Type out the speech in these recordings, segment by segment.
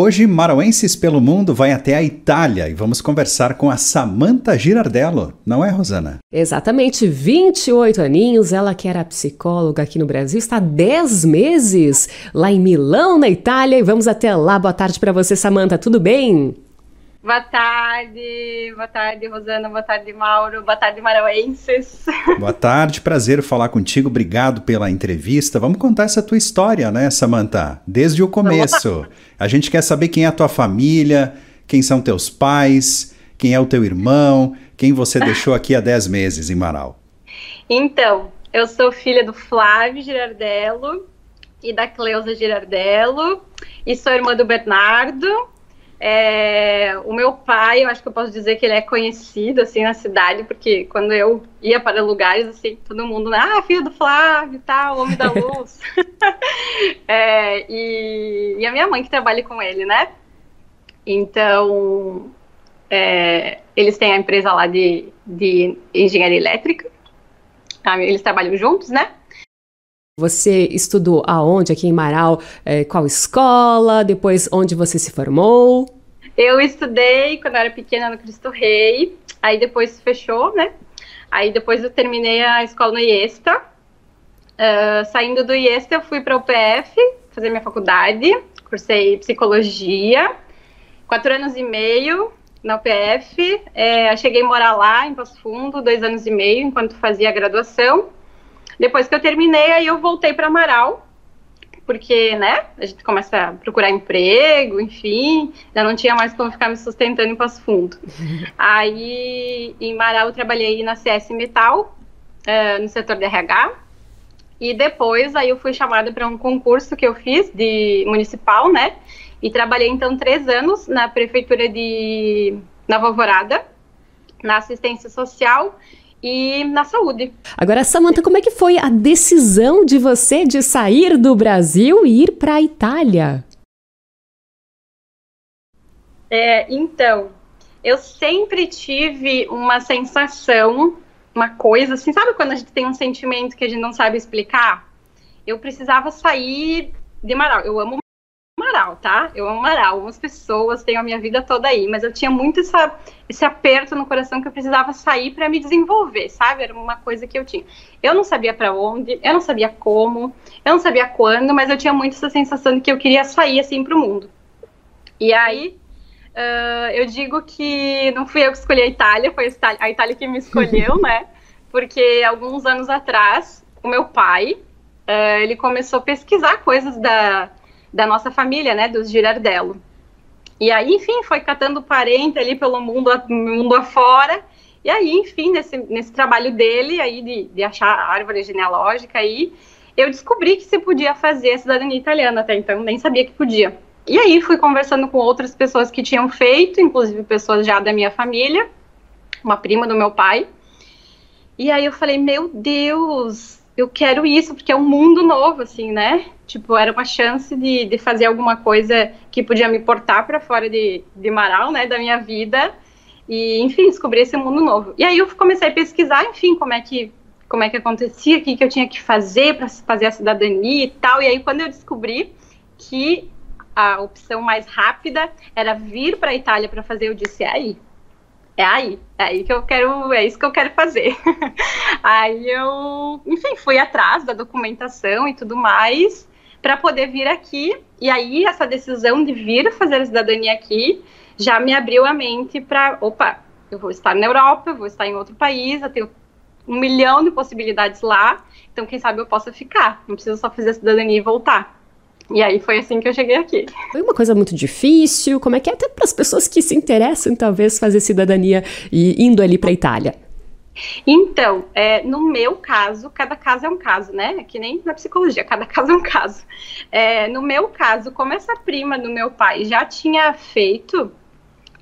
Hoje, Marauenses pelo Mundo vai até a Itália e vamos conversar com a Samantha Girardello, não é, Rosana? Exatamente, 28 aninhos, ela que era psicóloga aqui no Brasil, está 10 meses lá em Milão, na Itália, e vamos até lá. Boa tarde para você, Samantha, tudo bem? Boa tarde, boa tarde, Rosana, boa tarde, Mauro, boa tarde, Marauenses. Boa tarde, prazer falar contigo, obrigado pela entrevista. Vamos contar essa tua história, né, Samantha? Desde o começo. A gente quer saber quem é a tua família, quem são teus pais, quem é o teu irmão, quem você deixou aqui há 10 meses em Marau. Então, eu sou filha do Flávio Girardello e da Cleusa Girardello, e sou irmã do Bernardo, é, o meu pai, eu acho que eu posso dizer que ele é conhecido assim na cidade, porque quando eu ia para lugares assim, todo mundo, ah, filho do Flávio, tal, tá, homem da luz. é, e, e, a minha mãe que trabalha com ele, né? Então, é, eles têm a empresa lá de, de engenharia elétrica. Tá? Eles trabalham juntos, né? Você estudou aonde aqui em Marau? É, qual escola? Depois onde você se formou? Eu estudei quando eu era pequena no Cristo Rei. Aí depois fechou, né? Aí depois eu terminei a escola no IESTA. Uh, saindo do IESTA, eu fui para o UPF fazer minha faculdade. Cursei psicologia. Quatro anos e meio na UPF. É, cheguei a morar lá em Passo Fundo, dois anos e meio, enquanto fazia a graduação. Depois que eu terminei, aí eu voltei para Amaral, porque, né, a gente começa a procurar emprego, enfim, já não tinha mais como ficar me sustentando em Passo Fundo. aí, em Amaral, eu trabalhei na CS Metal, uh, no setor de RH, e depois, aí eu fui chamada para um concurso que eu fiz de municipal, né, e trabalhei, então, três anos na prefeitura de Nova Alvorada, na assistência social, e na saúde. Agora, Samantha, como é que foi a decisão de você de sair do Brasil e ir para a Itália? É, então, eu sempre tive uma sensação, uma coisa assim, sabe quando a gente tem um sentimento que a gente não sabe explicar? Eu precisava sair de Marau. Eu amo tá? Eu amo Amaral, amo as pessoas, tenho a minha vida toda aí, mas eu tinha muito essa, esse aperto no coração que eu precisava sair para me desenvolver, sabe? Era uma coisa que eu tinha. Eu não sabia para onde, eu não sabia como, eu não sabia quando, mas eu tinha muito essa sensação de que eu queria sair assim para o mundo. E aí, uh, eu digo que não fui eu que escolhi a Itália, foi a Itália, a Itália que me escolheu, né? Porque alguns anos atrás, o meu pai, uh, ele começou a pesquisar coisas da da nossa família, né, dos Girardello. E aí, enfim, foi catando parente ali pelo mundo, mundo afora. E aí, enfim, nesse, nesse trabalho dele aí de, de achar a árvore genealógica aí, eu descobri que se podia fazer a cidadania italiana até então, nem sabia que podia. E aí fui conversando com outras pessoas que tinham feito, inclusive pessoas já da minha família, uma prima do meu pai. E aí eu falei, meu Deus, eu quero isso, porque é um mundo novo, assim, né? Tipo, era uma chance de, de fazer alguma coisa que podia me portar para fora de, de Marau, né, da minha vida, e, enfim, descobrir esse mundo novo. E aí eu comecei a pesquisar, enfim, como é que como é que acontecia, o que, que eu tinha que fazer para fazer a cidadania e tal. E aí, quando eu descobri que a opção mais rápida era vir para a Itália para fazer, eu disse: é aí, é aí, é aí que eu quero, é isso que eu quero fazer. aí eu, enfim, fui atrás da documentação e tudo mais para poder vir aqui. E aí, essa decisão de vir fazer a cidadania aqui já me abriu a mente para: opa, eu vou estar na Europa, eu vou estar em outro país, eu tenho um milhão de possibilidades lá, então quem sabe eu possa ficar, não preciso só fazer a cidadania e voltar. E aí foi assim que eu cheguei aqui. Foi uma coisa muito difícil, como é que é até para as pessoas que se interessam talvez fazer cidadania e indo ali para Itália? Então, é, no meu caso, cada caso é um caso, né? Que nem na psicologia, cada caso é um caso. É, no meu caso, como essa prima do meu pai já tinha feito,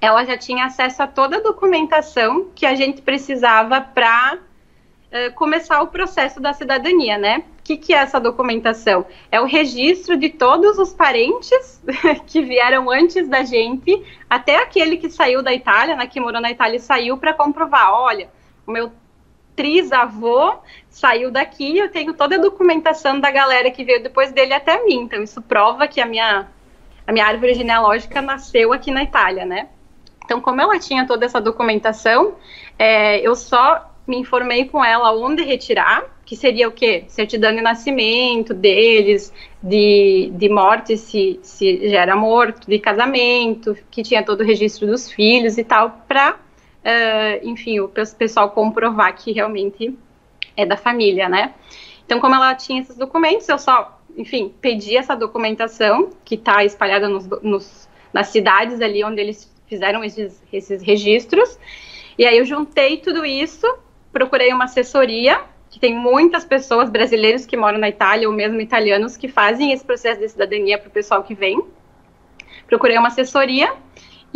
ela já tinha acesso a toda a documentação que a gente precisava para é, começar o processo da cidadania, né? O que, que é essa documentação? É o registro de todos os parentes que vieram antes da gente, até aquele que saiu da Itália, né, que morou na Itália e saiu para comprovar, olha, o meu trisavô saiu daqui, eu tenho toda a documentação da galera que veio depois dele até mim. Então isso prova que a minha a minha árvore genealógica nasceu aqui na Itália, né? Então, como ela tinha toda essa documentação, é, eu só me informei com ela onde retirar, que seria o quê? Certidão de nascimento deles, de, de morte, se, se já era morto, de casamento, que tinha todo o registro dos filhos e tal, para, uh, enfim, o pessoal comprovar que realmente é da família, né? Então, como ela tinha esses documentos, eu só, enfim, pedi essa documentação, que está espalhada nos, nos, nas cidades ali onde eles fizeram esses, esses registros, e aí eu juntei tudo isso, procurei uma assessoria que tem muitas pessoas brasileiros que moram na Itália ou mesmo italianos que fazem esse processo de cidadania para o pessoal que vem. Procurei uma assessoria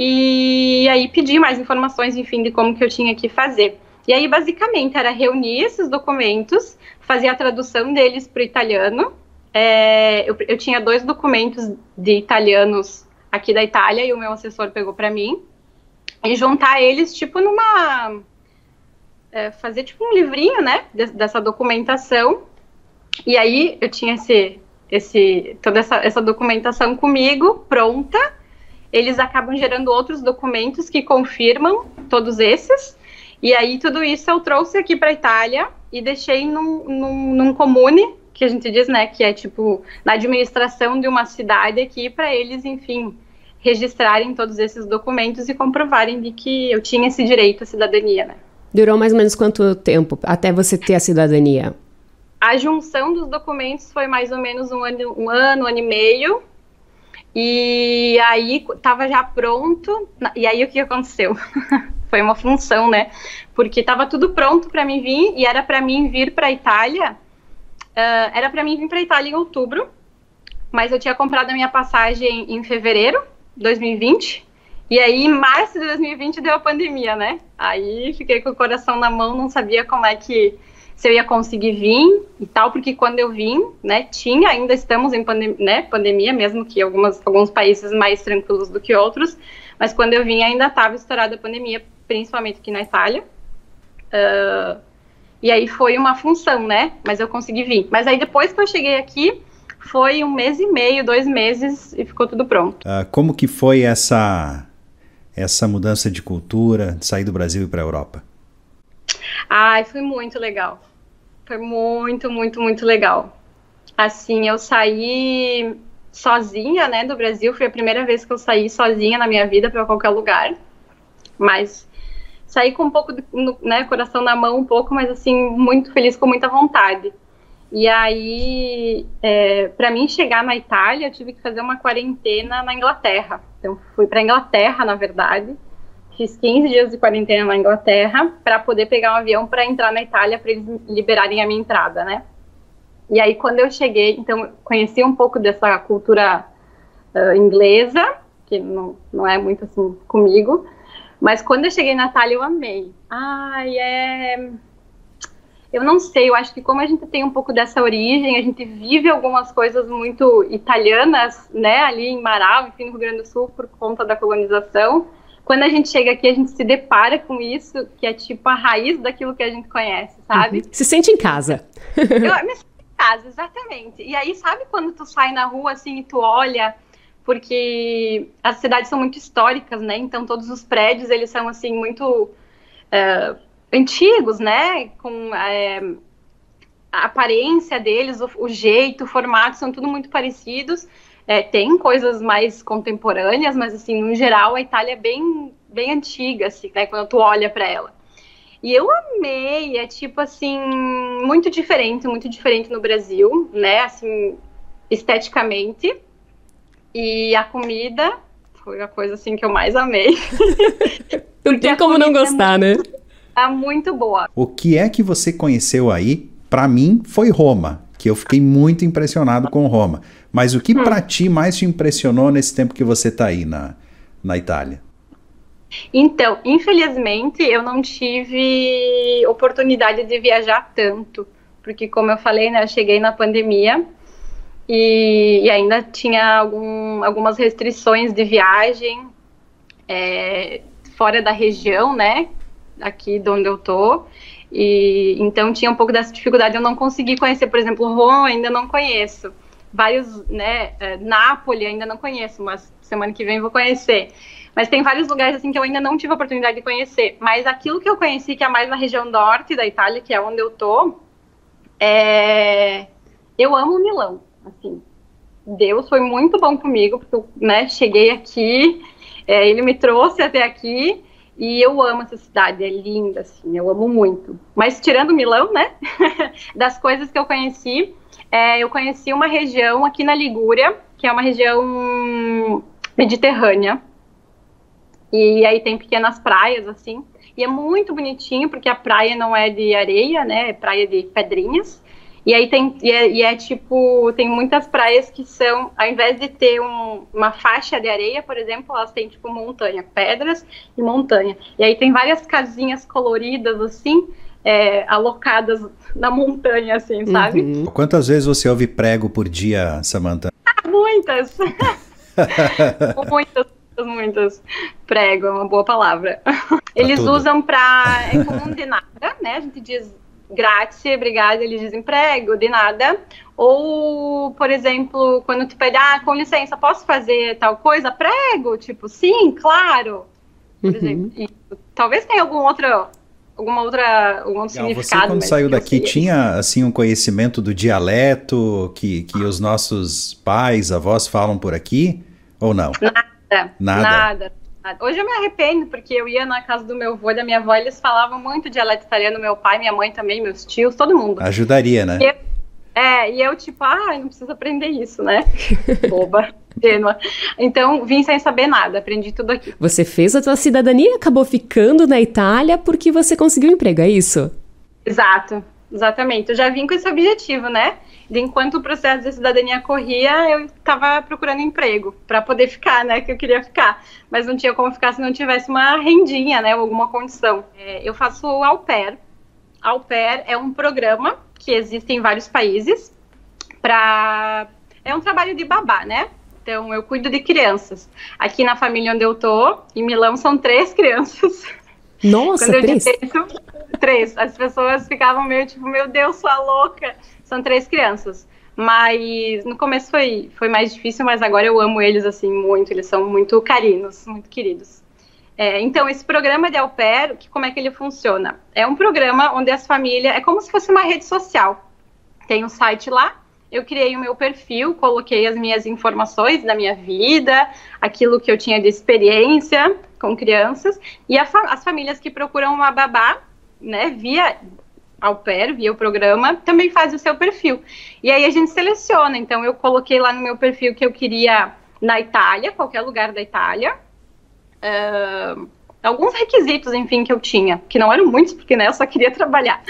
e aí pedi mais informações, enfim, de como que eu tinha que fazer. E aí, basicamente, era reunir esses documentos, fazer a tradução deles para o italiano. É, eu, eu tinha dois documentos de italianos aqui da Itália e o meu assessor pegou para mim. E juntar eles, tipo, numa é, fazer tipo um livrinho, né, dessa documentação. E aí eu tinha esse, esse, toda essa, essa documentação comigo, pronta. Eles acabam gerando outros documentos que confirmam todos esses. E aí tudo isso eu trouxe aqui para a Itália e deixei num, num, num comune, que a gente diz, né, que é tipo na administração de uma cidade aqui, para eles, enfim, registrarem todos esses documentos e comprovarem de que eu tinha esse direito à cidadania, né. Durou mais ou menos quanto tempo até você ter a cidadania? A junção dos documentos foi mais ou menos um ano, um ano, um ano e meio. E aí estava já pronto. E aí o que aconteceu? foi uma função, né? Porque estava tudo pronto para mim vir e era para mim vir para a Itália. Uh, era para mim vir para Itália em outubro, mas eu tinha comprado a minha passagem em fevereiro de 2020 e aí, em março de 2020, deu a pandemia, né? Aí fiquei com o coração na mão, não sabia como é que se eu ia conseguir vir e tal, porque quando eu vim, né, tinha, ainda estamos em pandem né, pandemia, mesmo que algumas, alguns países mais tranquilos do que outros, mas quando eu vim ainda estava estourada a pandemia, principalmente aqui na Itália. Uh, e aí foi uma função, né? Mas eu consegui vir. Mas aí depois que eu cheguei aqui, foi um mês e meio, dois meses e ficou tudo pronto. Uh, como que foi essa essa mudança de cultura, de sair do Brasil e para a Europa? Ai, foi muito legal. Foi muito, muito, muito legal. Assim, eu saí sozinha, né, do Brasil. Foi a primeira vez que eu saí sozinha na minha vida para qualquer lugar. Mas saí com um pouco, de, né, coração na mão um pouco, mas assim, muito feliz, com muita vontade. E aí, é, para mim chegar na Itália, eu tive que fazer uma quarentena na Inglaterra. Então, fui para Inglaterra, na verdade. Fiz 15 dias de quarentena na Inglaterra para poder pegar um avião para entrar na Itália para eles liberarem a minha entrada, né? E aí, quando eu cheguei, então, conheci um pouco dessa cultura uh, inglesa, que não, não é muito assim comigo. Mas quando eu cheguei na Itália, eu amei. Ai, é eu não sei, eu acho que como a gente tem um pouco dessa origem, a gente vive algumas coisas muito italianas, né, ali em Marau, enfim, no Rio Grande do Sul, por conta da colonização. Quando a gente chega aqui, a gente se depara com isso, que é tipo a raiz daquilo que a gente conhece, sabe? Uhum. Se sente em casa. eu me sinto em casa, exatamente. E aí, sabe quando tu sai na rua, assim, e tu olha porque as cidades são muito históricas, né? Então todos os prédios eles são assim muito uh, antigos, né? Com é, a aparência deles, o, o, jeito, o formato, são tudo muito parecidos. É, tem coisas mais contemporâneas, mas assim, no geral, a Itália é bem, bem antiga, assim, né? Quando tu olha para ela. E eu amei, é tipo assim, muito diferente, muito diferente no Brasil, né? Assim, esteticamente. E a comida foi a coisa assim que eu mais amei. Não tem como não é gostar, é muito... né? Tá muito boa. O que é que você conheceu aí? Para mim foi Roma, que eu fiquei muito impressionado com Roma. Mas o que hum. para ti mais te impressionou nesse tempo que você está aí na, na Itália? Então, infelizmente, eu não tive oportunidade de viajar tanto, porque como eu falei, né, eu cheguei na pandemia e, e ainda tinha algum, algumas restrições de viagem é, fora da região, né, aqui de onde eu tô. E então tinha um pouco dessa dificuldade. Eu não consegui conhecer, por exemplo, Roma, ainda não conheço. vários, né, é, Nápoles ainda não conheço, mas semana que vem vou conhecer. Mas tem vários lugares assim que eu ainda não tive a oportunidade de conhecer. Mas aquilo que eu conheci, que é mais na região norte da Itália, que é onde eu tô, é... eu amo Milão. Assim, Deus foi muito bom comigo, porque eu né, cheguei aqui, é, ele me trouxe até aqui. E eu amo essa cidade, é linda, assim, eu amo muito. Mas tirando Milão, né, das coisas que eu conheci, é, eu conheci uma região aqui na Ligúria, que é uma região mediterrânea. E aí tem pequenas praias, assim. E é muito bonitinho, porque a praia não é de areia, né? É praia de pedrinhas. E aí tem, e é, e é, tipo, tem muitas praias que são, ao invés de ter um, uma faixa de areia, por exemplo, elas têm tipo montanha, pedras e montanha. E aí tem várias casinhas coloridas, assim, é, alocadas na montanha, assim, sabe? Uhum. Quantas vezes você ouve prego por dia, Samantha? muitas. muitas, muitas. Prego é uma boa palavra. Eles usam para é comum de nada, né? A gente diz grátis, obrigada, eles dizem prego, de nada. Ou, por exemplo, quando tu pede, ah, com licença, posso fazer tal coisa? Prego, tipo, sim, claro. Por uhum. exemplo, e, talvez tenha algum outro alguma outra algum outro Legal, significado. Você quando saiu daqui tinha assim um conhecimento do dialeto que, que os nossos pais, avós falam por aqui ou não? Nada. Nada. Nada. Hoje eu me arrependo, porque eu ia na casa do meu avô e da minha avó, eles falavam muito dialeto italiano, meu pai, minha mãe também, meus tios, todo mundo. Ajudaria, né? E eu, é, e eu tipo, ah, não preciso aprender isso, né? Boba ingênua. Então, vim sem saber nada, aprendi tudo aqui. Você fez a sua cidadania e acabou ficando na Itália porque você conseguiu um emprego, é isso? Exato, exatamente. Eu já vim com esse objetivo, né? De enquanto o processo de cidadania corria, eu estava procurando emprego para poder ficar, né? Que eu queria ficar, mas não tinha como ficar se não tivesse uma rendinha, né? Alguma condição. É, eu faço au pair. Au pair é um programa que existe em vários países para é um trabalho de babá, né? Então, eu cuido de crianças. Aqui na família onde eu tô, em Milão, são três crianças. Nossa, Quando eu três? Disse, três. As pessoas ficavam meio tipo, meu Deus, sua louca. São três crianças. Mas no começo foi, foi mais difícil, mas agora eu amo eles assim muito. Eles são muito carinos, muito queridos. É, então, esse programa de au pair, que, como é que ele funciona? É um programa onde as famílias. É como se fosse uma rede social. Tem um site lá, eu criei o meu perfil, coloquei as minhas informações da minha vida, aquilo que eu tinha de experiência com crianças, e fa as famílias que procuram uma babá, né, via ao pair, via o programa, também faz o seu perfil. E aí a gente seleciona. Então eu coloquei lá no meu perfil que eu queria na Itália, qualquer lugar da Itália. Uh, alguns requisitos, enfim, que eu tinha, que não eram muitos, porque né, eu só queria trabalhar.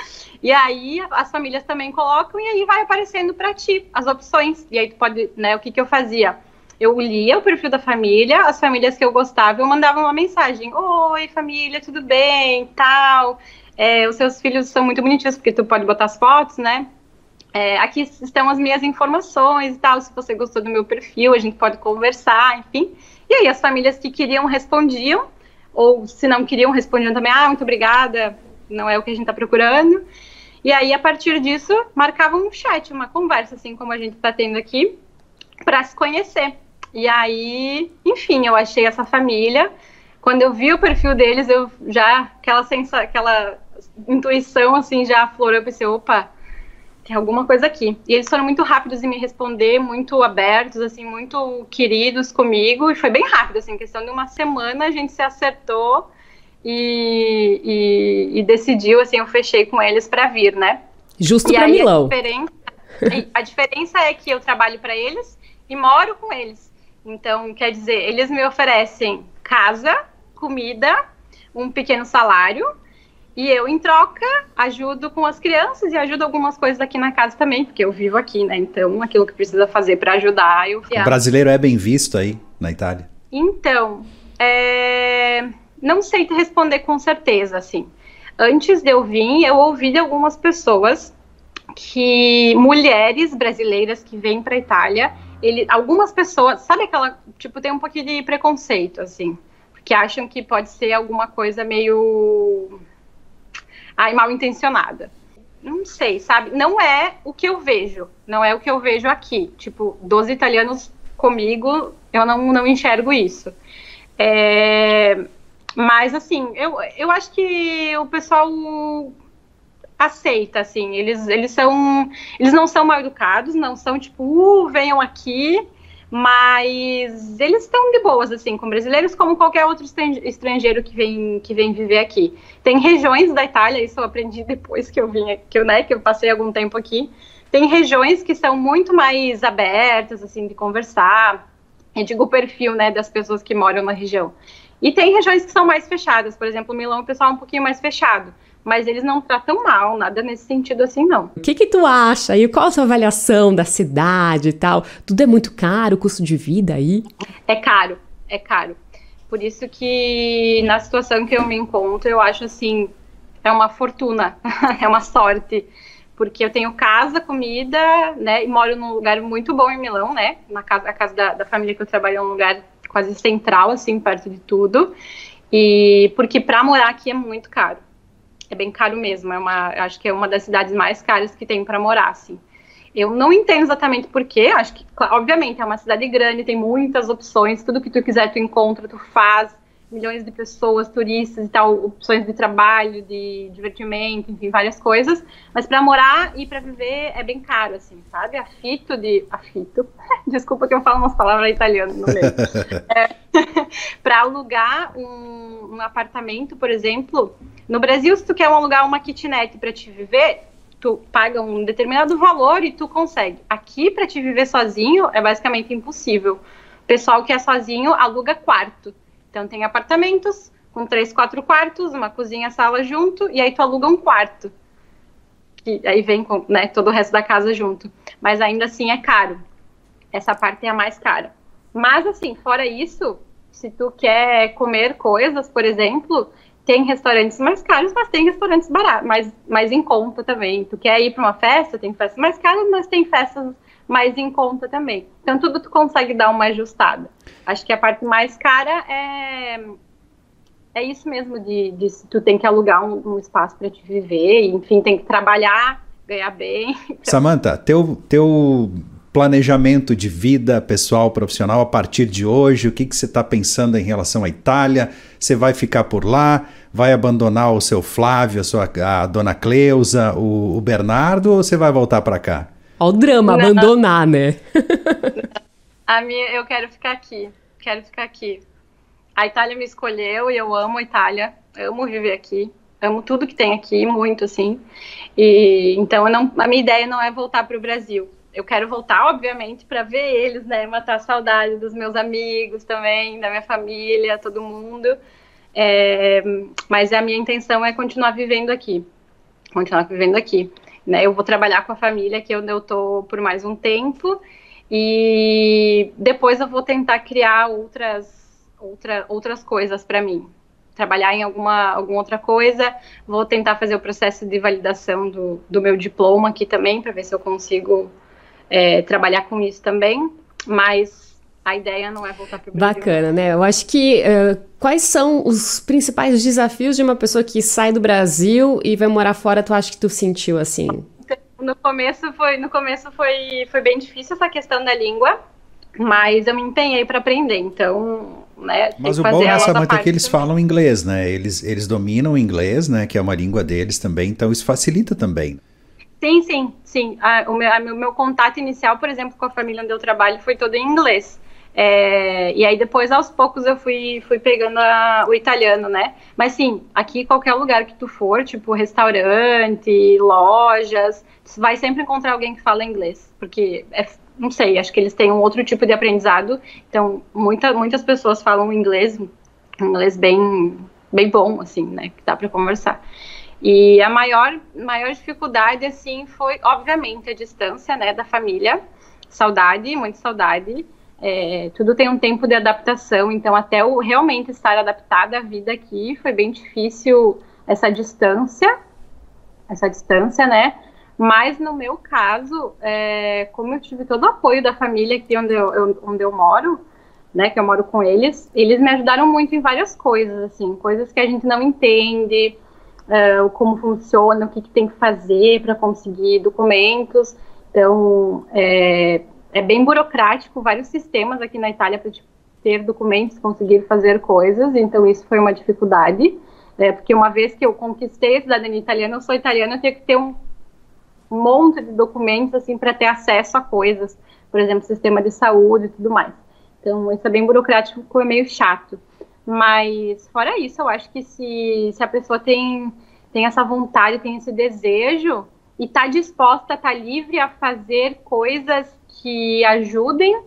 E aí as famílias também colocam e aí vai aparecendo para ti as opções. E aí tu pode, né, o que que eu fazia? Eu lia o perfil da família, as famílias que eu gostava, eu mandava uma mensagem: Oi, família, tudo bem? Tal. É, os seus filhos são muito bonitinhos, porque tu pode botar as fotos, né? É, aqui estão as minhas informações e tal. Se você gostou do meu perfil, a gente pode conversar, enfim. E aí, as famílias que queriam respondiam, ou se não queriam, respondiam também: Ah, muito obrigada, não é o que a gente está procurando. E aí, a partir disso, marcavam um chat, uma conversa, assim como a gente está tendo aqui, para se conhecer. E aí, enfim, eu achei essa família. Quando eu vi o perfil deles, eu já, aquela sensação, aquela intuição, assim, já aflorou. Eu pensei, opa, tem alguma coisa aqui. E eles foram muito rápidos em me responder, muito abertos, assim, muito queridos comigo. E foi bem rápido, assim, questão de uma semana a gente se acertou e, e, e decidiu, assim, eu fechei com eles para vir, né? Justo para Milão. A diferença, a diferença é que eu trabalho para eles e moro com eles. Então, quer dizer, eles me oferecem casa, comida, um pequeno salário e eu, em troca, ajudo com as crianças e ajudo algumas coisas aqui na casa também, porque eu vivo aqui, né? Então, aquilo que precisa fazer para ajudar, eu O brasileiro é bem visto aí na Itália? Então, é não sei te responder com certeza, assim. Antes de eu vir, eu ouvi de algumas pessoas que mulheres brasileiras que vêm para Itália, ele, algumas pessoas, sabe aquela, tipo, tem um pouquinho de preconceito, assim, porque acham que pode ser alguma coisa meio ai, mal intencionada. não sei, sabe? Não é o que eu vejo, não é o que eu vejo aqui. Tipo, dos italianos comigo, eu não, não enxergo isso. É, mas, assim, eu, eu acho que o pessoal aceita, assim, eles, eles são, eles não são mal educados, não são tipo, uh, venham aqui, mas eles estão de boas, assim, com brasileiros, como qualquer outro estrangeiro que vem, que vem viver aqui. Tem regiões da Itália, isso eu aprendi depois que eu vim, que eu, né, que eu passei algum tempo aqui, tem regiões que são muito mais abertas, assim, de conversar, eu digo o perfil, né, das pessoas que moram na região. E tem regiões que são mais fechadas, por exemplo, Milão, o pessoal é um pouquinho mais fechado mas eles não tratam mal, nada nesse sentido assim, não. O que que tu acha? E qual a sua avaliação da cidade e tal? Tudo é muito caro, o custo de vida aí? É caro, é caro. Por isso que na situação que eu me encontro, eu acho assim, é uma fortuna, é uma sorte. Porque eu tenho casa, comida, né? E moro num lugar muito bom em Milão, né? Na casa, a casa da, da família que eu trabalho é um lugar quase central, assim, perto de tudo. E porque para morar aqui é muito caro é bem caro mesmo. É uma, acho que é uma das cidades mais caras que tem para morar, assim. Eu não entendo exatamente porquê. Acho que, obviamente, é uma cidade grande, tem muitas opções. Tudo que tu quiser, tu encontra, tu faz. Milhões de pessoas, turistas e tal, opções de trabalho, de divertimento, enfim, várias coisas. Mas para morar e para viver é bem caro, assim, sabe? Afito de. Afito. Desculpa que eu falo umas palavras italianas no meio. é, para alugar um, um apartamento, por exemplo, no Brasil, se tu quer alugar uma kitnet para te viver, tu paga um determinado valor e tu consegue. Aqui, para te viver sozinho, é basicamente impossível. O pessoal que é sozinho aluga quarto. Então, tem apartamentos com três, quatro quartos, uma cozinha, sala junto, e aí tu aluga um quarto. E aí vem com né, todo o resto da casa junto. Mas ainda assim é caro. Essa parte é a mais cara. Mas, assim, fora isso, se tu quer comer coisas, por exemplo, tem restaurantes mais caros, mas tem restaurantes baratos, mais, mais em conta também. Tu quer ir para uma festa, tem festas mais caras, mas tem festas mais em conta também. Então tudo tu consegue dar uma ajustada. Acho que a parte mais cara é é isso mesmo de, de tu tem que alugar um, um espaço para te viver, enfim, tem que trabalhar, ganhar bem. Samantha, teu teu planejamento de vida pessoal, profissional a partir de hoje? O que, que você está pensando em relação à Itália? Você vai ficar por lá? Vai abandonar o seu Flávio, a, sua, a dona Cleusa, o, o Bernardo ou você vai voltar para cá? Olha o drama, Não. abandonar, né? a minha, eu quero ficar aqui. Quero ficar aqui. A Itália me escolheu e eu amo a Itália. Amo viver aqui. Amo tudo que tem aqui, muito assim. E então não, a minha ideia não é voltar para o Brasil eu quero voltar, obviamente, para ver eles, né? Matar a saudade dos meus amigos também, da minha família, todo mundo. É, mas a minha intenção é continuar vivendo aqui. Continuar vivendo aqui. Né? Eu vou trabalhar com a família que eu tô por mais um tempo. E depois eu vou tentar criar outras, outra, outras coisas para mim. Trabalhar em alguma, alguma outra coisa. Vou tentar fazer o processo de validação do, do meu diploma aqui também, para ver se eu consigo é, trabalhar com isso também, mas a ideia não é voltar para o Brasil. Bacana, né? Eu acho que uh, quais são os principais desafios de uma pessoa que sai do Brasil e vai morar fora? Tu acha que tu sentiu assim? No começo foi, no começo foi, foi bem difícil essa questão da língua, mas eu me empenhei para aprender. Então, né? Mas o bom nessa Samanta é que eles também. falam inglês, né? Eles, eles dominam o inglês, né? Que é uma língua deles também. Então isso facilita também. Sim, sim, sim. o, meu, a, meu contato inicial, por exemplo, com a família onde eu trabalho foi todo em inglês. É, e aí depois, aos poucos, eu fui, fui pegando a, o italiano, né? Mas sim, aqui qualquer lugar que tu for, tipo restaurante, lojas, tu vai sempre encontrar alguém que fala inglês. Porque, é, não sei, acho que eles têm um outro tipo de aprendizado. Então, muita, muitas pessoas falam inglês, inglês bem, bem bom, assim, né? Que dá para conversar. E a maior, maior dificuldade, assim, foi, obviamente, a distância, né, da família. Saudade, muita saudade. É, tudo tem um tempo de adaptação, então até o realmente estar adaptada à vida aqui foi bem difícil essa distância, essa distância, né? Mas no meu caso, é, como eu tive todo o apoio da família aqui onde eu, eu, onde eu moro, né, que eu moro com eles, eles me ajudaram muito em várias coisas, assim, coisas que a gente não entende, uh, como funciona, o que, que tem que fazer para conseguir documentos. Então, é, é, bem burocrático, vários sistemas aqui na Itália para ter documentos, conseguir fazer coisas, então isso foi uma dificuldade, é, porque uma vez que eu conquistei a cidadania italiana, eu sou italiana, eu tenho que ter um monte de documentos assim para ter acesso a coisas, por exemplo, sistema de saúde e tudo mais. Então, isso é bem burocrático, é meio chato. Mas, fora isso, eu acho que se, se a pessoa tem, tem essa vontade, tem esse desejo e está disposta, está livre a fazer coisas que ajudem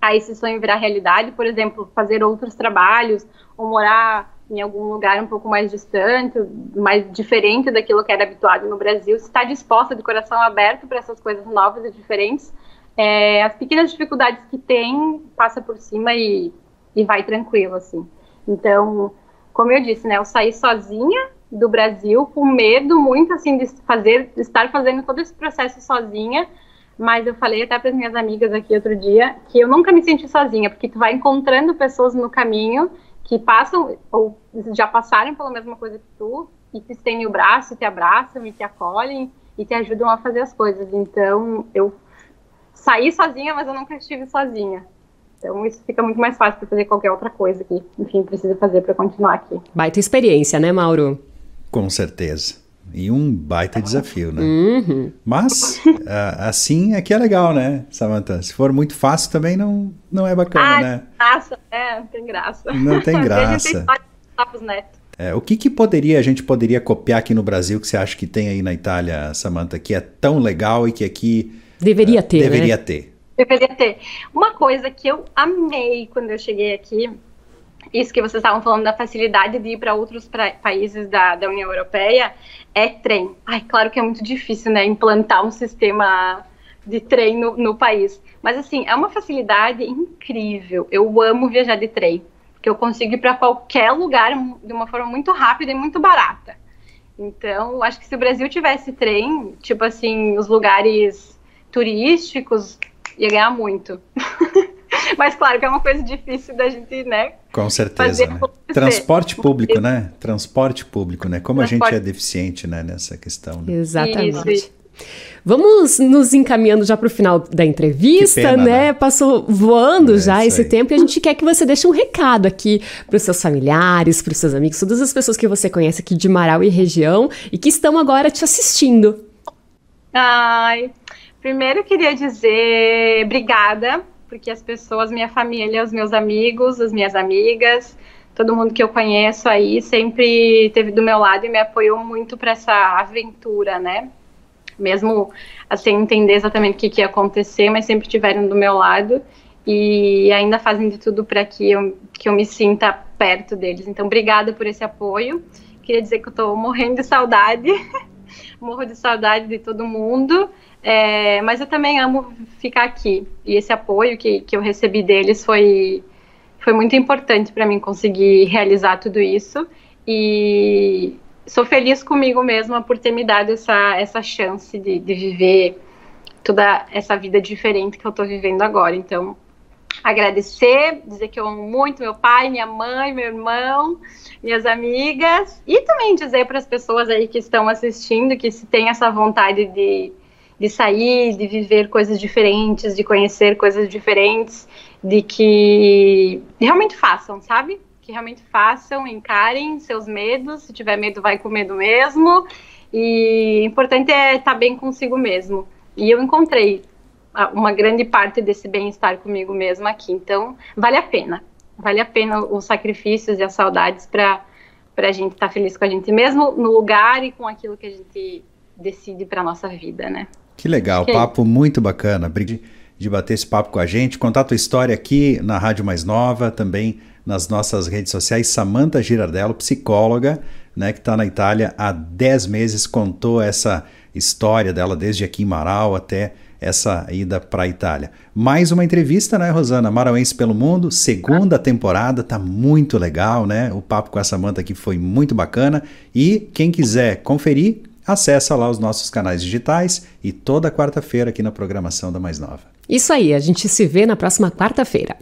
a esse sonho virar realidade, por exemplo, fazer outros trabalhos ou morar em algum lugar um pouco mais distante, mais diferente daquilo que era habituado no Brasil, se está disposta de coração aberto para essas coisas novas e diferentes, é, as pequenas dificuldades que tem, passa por cima e, e vai tranquilo, assim. Então, como eu disse, né, eu saí sozinha do Brasil com medo muito, assim, de fazer, de estar fazendo todo esse processo sozinha, mas eu falei até para as minhas amigas aqui outro dia que eu nunca me senti sozinha, porque tu vai encontrando pessoas no caminho que passam ou já passaram pela mesma coisa que tu e te estendem o braço, te abraçam e te acolhem e te ajudam a fazer as coisas. Então, eu saí sozinha, mas eu nunca estive sozinha. Então isso fica muito mais fácil para fazer qualquer outra coisa que, enfim, precisa fazer para continuar aqui. Baita experiência, né, Mauro? Com certeza. E um baita desafio, né? Uhum. Mas assim é que é legal, né, Samantha? Se for muito fácil também não, não é bacana, ah, né? Graça, é, não tem graça. Não tem graça. É, o que, que poderia a gente poderia copiar aqui no Brasil que você acha que tem aí na Itália, Samantha, que é tão legal e que aqui Deveria ter. Deveria né? ter. Deveria ter. Uma coisa que eu amei quando eu cheguei aqui, isso que vocês estavam falando da facilidade de ir para outros pra, países da, da União Europeia, é trem. Ai, claro que é muito difícil, né, implantar um sistema de trem no, no país. Mas, assim, é uma facilidade incrível. Eu amo viajar de trem, porque eu consigo ir para qualquer lugar de uma forma muito rápida e muito barata. Então, acho que se o Brasil tivesse trem, tipo assim, os lugares turísticos, ia ganhar muito. Mas claro que é uma coisa difícil da gente, né? Com certeza. Né? Transporte público, né? Transporte público, né? Como Transporte. a gente é deficiente, né, nessa questão. Né? Exatamente. Isso. Vamos nos encaminhando já para o final da entrevista, pena, né? né? Passou voando é, já esse aí. tempo e a gente quer que você deixe um recado aqui para os seus familiares, para os seus amigos, todas as pessoas que você conhece aqui de Marau e região e que estão agora te assistindo. Ai, Primeiro, queria dizer obrigada, porque as pessoas, minha família, os meus amigos, as minhas amigas, todo mundo que eu conheço aí sempre teve do meu lado e me apoiou muito para essa aventura, né? Mesmo assim, entender exatamente o que, que ia acontecer, mas sempre tiveram do meu lado e ainda fazem de tudo para que eu, que eu me sinta perto deles. Então, obrigada por esse apoio. Queria dizer que eu estou morrendo de saudade, morro de saudade de todo mundo. É, mas eu também amo ficar aqui. E esse apoio que, que eu recebi deles foi, foi muito importante para mim conseguir realizar tudo isso. E sou feliz comigo mesma por ter me dado essa, essa chance de, de viver toda essa vida diferente que eu estou vivendo agora. Então, agradecer, dizer que eu amo muito meu pai, minha mãe, meu irmão, minhas amigas, e também dizer para as pessoas aí que estão assistindo que se tem essa vontade de de sair, de viver coisas diferentes, de conhecer coisas diferentes, de que realmente façam, sabe? Que realmente façam, encarem seus medos, se tiver medo, vai com medo mesmo. E o importante é estar bem consigo mesmo. E eu encontrei uma grande parte desse bem-estar comigo mesmo aqui. Então, vale a pena. Vale a pena os sacrifícios e as saudades para a gente estar tá feliz com a gente mesmo, no lugar e com aquilo que a gente decide para nossa vida, né? Que legal, que papo muito bacana. De, de bater esse papo com a gente, contar a tua história aqui na Rádio Mais Nova, também nas nossas redes sociais. Samanta Girardello, psicóloga, né, que está na Itália há 10 meses, contou essa história dela desde aqui em Marau até essa ida para a Itália. Mais uma entrevista, né, Rosana? Marauense pelo Mundo, segunda temporada, tá muito legal, né? O papo com a Samanta aqui foi muito bacana. E quem quiser conferir, acessa lá os nossos canais digitais e toda quarta-feira aqui na programação da Mais Nova. Isso aí, a gente se vê na próxima quarta-feira.